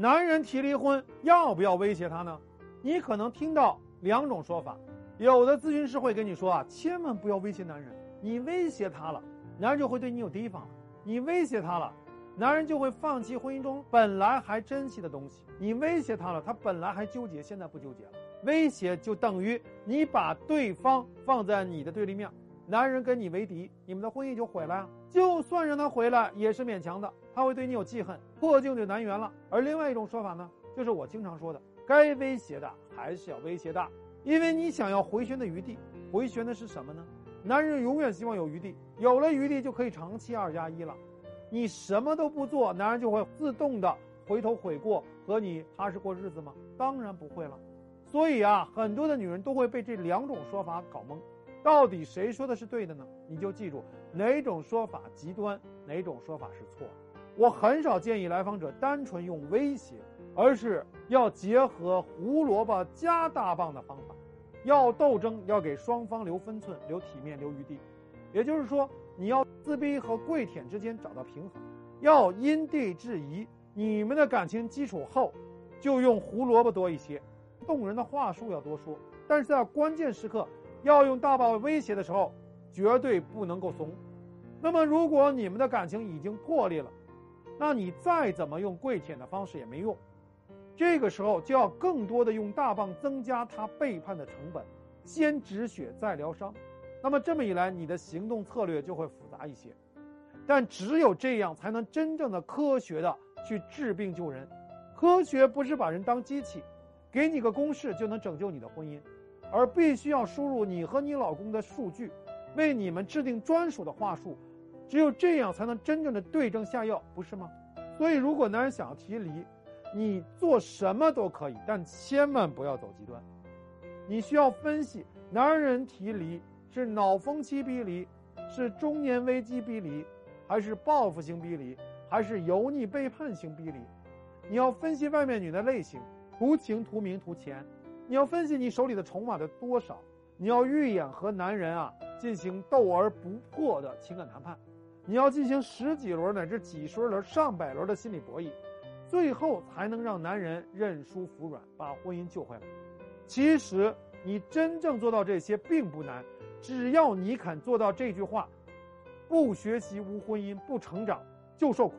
男人提离婚要不要威胁他呢？你可能听到两种说法，有的咨询师会跟你说啊，千万不要威胁男人，你威胁他了，男人就会对你有提防了；你威胁他了，男人就会放弃婚姻中本来还珍惜的东西；你威胁他了，他本来还纠结，现在不纠结了。威胁就等于你把对方放在你的对立面，男人跟你为敌，你们的婚姻就毁了。就算让他回来，也是勉强的，他会对你有记恨，破镜就难圆了。而另外一种说法呢，就是我经常说的，该威胁的还是要威胁的，因为你想要回旋的余地，回旋的是什么呢？男人永远希望有余地，有了余地就可以长期二加一了。你什么都不做，男人就会自动的回头悔过，和你踏实过日子吗？当然不会了。所以啊，很多的女人都会被这两种说法搞懵，到底谁说的是对的呢？你就记住哪种说法极端，哪种说法是错。我很少建议来访者单纯用威胁，而是要结合胡萝卜加大棒的方法。要斗争，要给双方留分寸、留体面、留余地。也就是说，你要自卑和跪舔之间找到平衡，要因地制宜。你们的感情基础厚，就用胡萝卜多一些。动人的话术要多说，但是在关键时刻要用大棒威胁的时候，绝对不能够怂。那么，如果你们的感情已经破裂了，那你再怎么用跪舔的方式也没用。这个时候就要更多的用大棒增加他背叛的成本，先止血再疗伤。那么这么一来，你的行动策略就会复杂一些。但只有这样，才能真正的科学的去治病救人。科学不是把人当机器。给你个公式就能拯救你的婚姻，而必须要输入你和你老公的数据，为你们制定专属的话术，只有这样才能真正的对症下药，不是吗？所以，如果男人想要提离，你做什么都可以，但千万不要走极端。你需要分析，男人提离是脑风期逼离，是中年危机逼离，还是报复性逼离，还是油腻背叛型逼离？你要分析外面女的类型。图情图名图钱，你要分析你手里的筹码的多少，你要预演和男人啊进行斗而不破的情感谈判，你要进行十几轮乃至几十轮、上百轮的心理博弈，最后才能让男人认输服软，把婚姻救回来。其实你真正做到这些并不难，只要你肯做到这句话：不学习无婚姻，不成长就受苦。